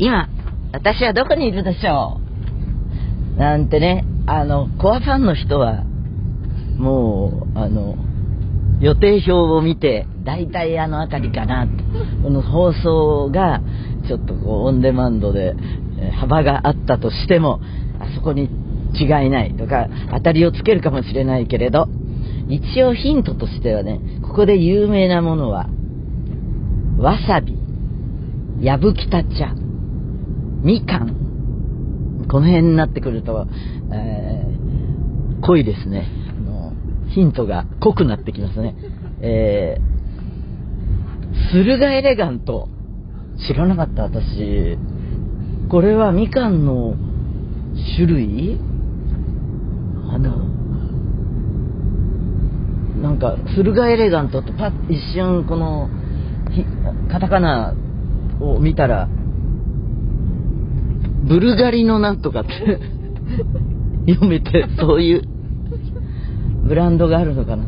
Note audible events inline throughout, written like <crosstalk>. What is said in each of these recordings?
今、私はどこにいるでしょう？なんてね、あの、コアファンの人は、もう、あの、予定表を見て、大体あの辺りかなと。この放送が、ちょっとこう、オンデマンドで、幅があったとしても、あそこに違いないとか、当たりをつけるかもしれないけれど、一応ヒントとしてはね、ここで有名なものは、わさび、やぶきた茶、みかん、この辺になってくると、えー、濃いですね。あのヒントが濃くなってきますね。えー、駿河エレガント。知らなかった私。これはみかんの種類？あの、なんか、駿河エレガントってパッ一瞬この、カタカナを見たら、ブルガリのなんとかって <laughs> 読めて、そういうブランドがあるのかな。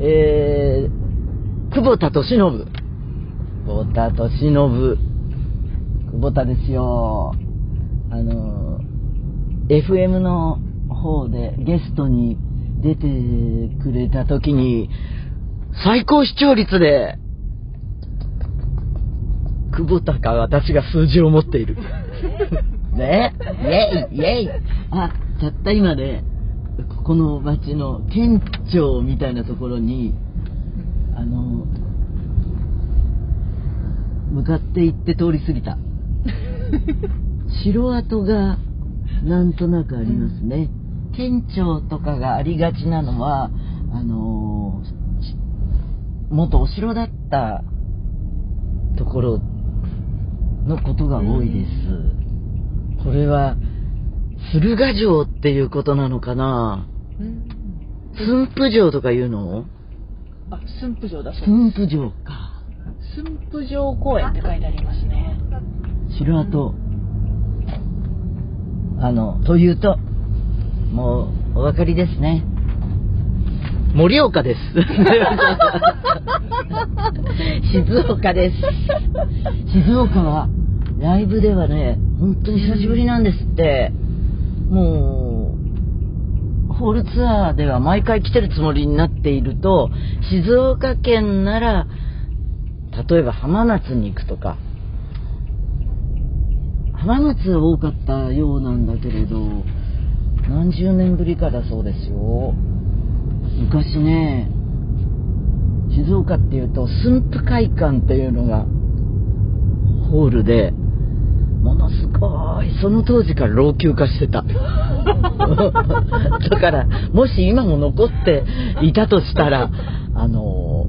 えー、久保田敏信。久保田敏信。久保田ですよ。あの、FM の方でゲストに出てくれた時に、最高視聴率で、久保田か私が数字を持っている。<laughs> ねイェイイェイあ、たった今で、ここの町の県庁みたいなところに、あの、向かって行って通り過ぎた。城跡がなんとなくありますね。県庁とかがありがちなのは、あの元お城だったところのことが多いです。これは、駿河城っていうことなのかな？駿府城とか言うの？あ、駿府城だそう駿府城か。駿府城公園って書いてありますね。城跡。あの、というと、もう、お分かりですね。盛岡です。<laughs> 静岡です。静岡は、ライブではね、本当に久しぶりなんですって。もう、ホールツアーでは毎回来てるつもりになっていると、静岡県なら、例えば浜松に行くとか、浜松は多かったようなんだけれど、何十年ぶりかだそうですよ。昔ね、静岡っていうと駿府会館っていうのがホールで、ものすごい、その当時から老朽化してた。<laughs> だから、もし今も残っていたとしたら、あの、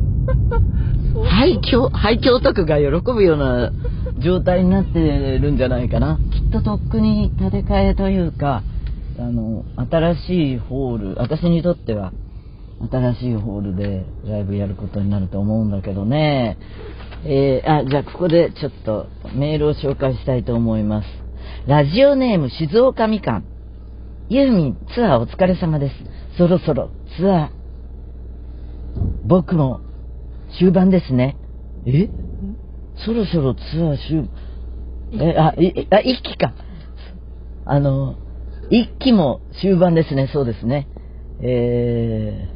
廃墟、廃墟オタクが喜ぶような状態になってるんじゃないかな。きっととっくに建て替えというか、あの、新しいホール、私にとっては、新しいホールでライブやることになると思うんだけどね。えー、あ、じゃあここでちょっとメールを紹介したいと思います。ラジオネーム静岡みかん。ユーミンツアーお疲れ様です。そろそろツアー。僕も終盤ですね。え？そろそろツアー終、え、あ、い、あ、一期か。あの、一期も終盤ですね、そうですね。え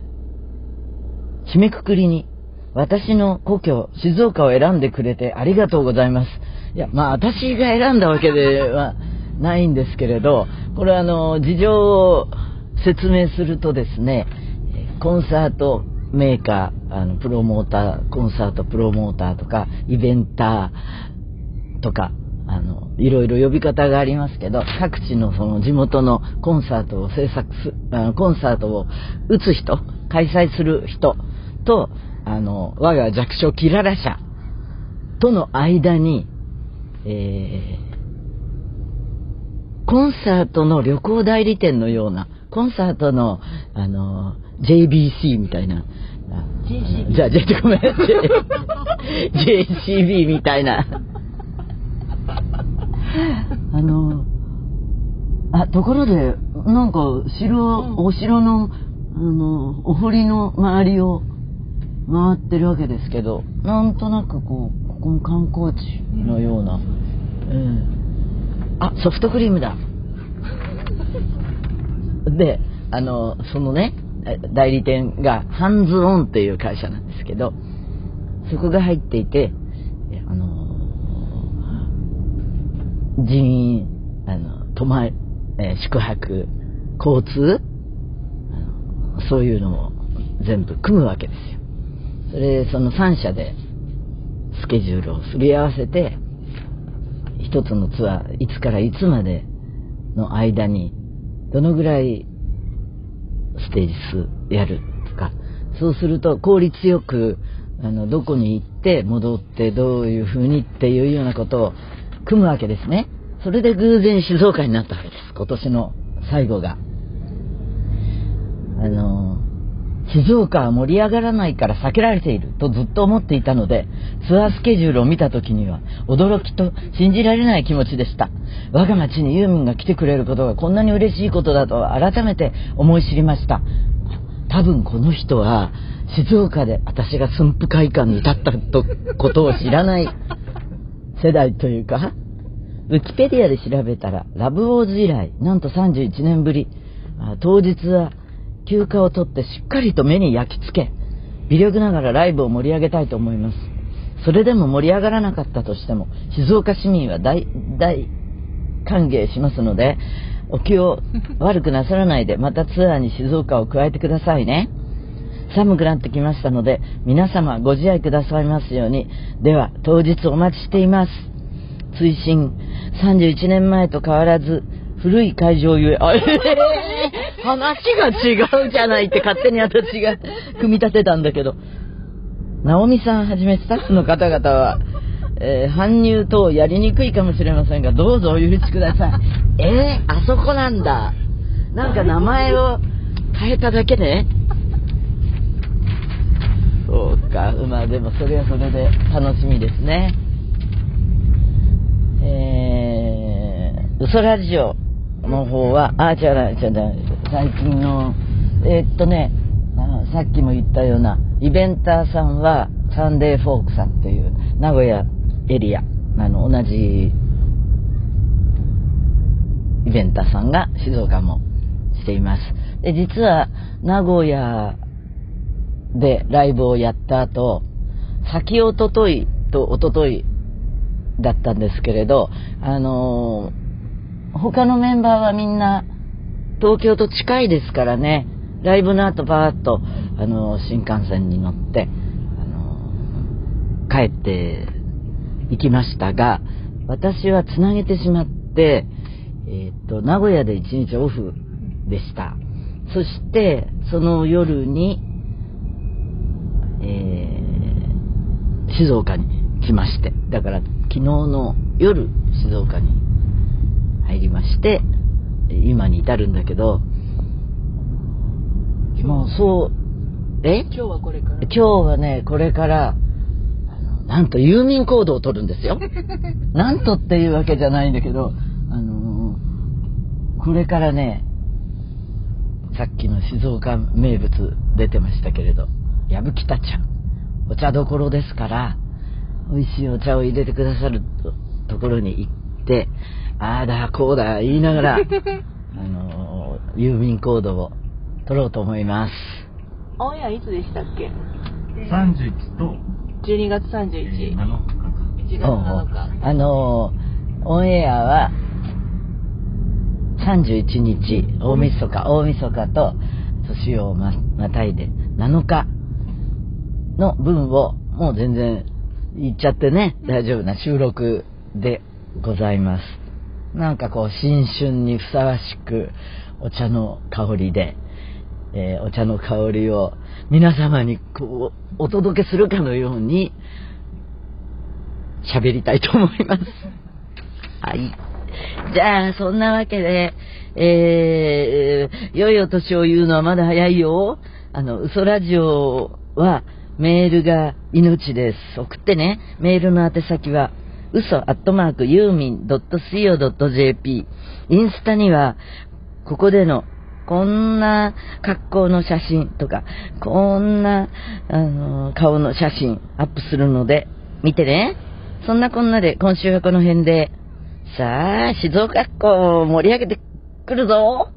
ー、締めくくりに、私の故郷、静岡を選んでくれてありがとうございます。いや、まあ、私が選んだわけではないんですけれど、これあの、事情を説明するとですね、コンサートメーカー、あの、プロモーター、コンサートプロモーターとか、イベンターとか、あの、いろいろ呼び方がありますけど、各地のその地元のコンサートを制作す、あのコンサートを打つ人、開催する人と、あの、我が弱小キララ社との間に、えー、コンサートの旅行代理店のような、コンサートの、あの、JBC みたいな、じゃあ、じゃあ、ごめん。JCB みたいな。あの、あ、ところで、なんか、城、うんお城の、あの、お堀の周りを回ってるわけですけど、なんとなくこう、ここも観光地のような、ええあソフトクリームだ。<laughs> であのそのねえ代理店がハンズオンっていう会社なんですけどそこが入っていてえあの人員あの泊まえー宿泊交通そういうのも全部組むわけですよそれその3社でスケジュールをすり合わせて一つのツアーいつからいつまでの間にどのぐらいステージ数やるとかそうすると効率よくあのどこに行って戻ってどういう風にっていうようなことを組むわけですね。それで偶然静岡になったわけです。今年の最後が。あの静岡は盛り上がらないから避けられているとずっと思っていたので、ツアースケジュールを見た時には驚きと信じられない気持ちでした。我が町にユーミンが来てくれることがこんなに嬉しいことだと改めて思い知りました。多分この人は静岡で私が駿府会館に立ったとことを知らない <laughs> 世代というか、ウィキペディアで調べたら、ラブウォーズ以来、なんと31年ぶり、あ当日は休暇を取ってしっかりと目に焼き付け、微力ながらライブを盛り上げたいと思います。それでも盛り上がらなかったとしても、静岡市民は大、大歓迎しますので、お気を悪くなさらないで、またツアーに静岡を加えてくださいね。寒くなってきましたので、皆様ご自愛くださいますように。では、当日お待ちしています。追伸31年前と変わらず古い会場ゆえ、あ、えー話が違うじゃないって勝手に私が組み立てたんだけど、直美さんはじめスタッフの方々は、えー搬入等やりにくいかもしれませんが、どうぞお許しください。えー、あそこなんだ。なんか名前を変えただけで、そうか、まあでもそれはそれで楽しみですね。えー、嘘ラジオの方は、あ、違うな、違うな、最近の、えーっとね、あさっきも言ったような、イベンターさんは、サンデーフォークさんっていう、名古屋エリア、あの、同じ、イベンターさんが静岡もしています。で、実は、名古屋でライブをやった後、先おとといとおとといだったんですけれど、あのー他のメンバーはみんな東京と近いですからね、ライブの後バーッと、あの新幹線に乗って、あの帰って行きましたが、私はつなげてしまって、えーっと、名古屋で一日オフでした。そして、その夜に、えー静岡に来まして、だから昨日の夜、静岡に入りまして、今に至るんだけど、もうそう、え？今日はこれから。今日はね、これから、なんと郵便コードを取るんですよ。<laughs> なんとっていうわけじゃないんだけど、あのーこれからね、さっきの静岡名物出てましたけれど、やぶきた茶、お茶どころですから、美味しいお茶を入れてくださるとところに行って、ああだ、こうだ、言いながら、<laughs> あのー郵便コードを取ろうと思います。オンエアいつでしたっけ？31と、?12 月えー31。7日か。1月うんうん7日。あのーオンエアは31日大晦日大晦日と年をままたいで7日の分をもう全然言っちゃってね大丈夫な収録でございますなんかこう新春にふさわしくお茶の香りで、えーお茶の香りを皆様にこうお届けするかのように喋りたいと思います。<laughs> はい。じゃあ、そんなわけで、えー、良いお年を言うのはまだ早いよ。あの、嘘ラジオはメールが命です。送ってね。メールの宛先は、嘘アットマークユーミン .co.jp。インスタには、ここでのこんな格好の写真とか、こんな、あの、顔の写真アップするので、見てね。そんなこんなで今週はこの辺で、さあ、静岡っ子盛り上げてくるぞ。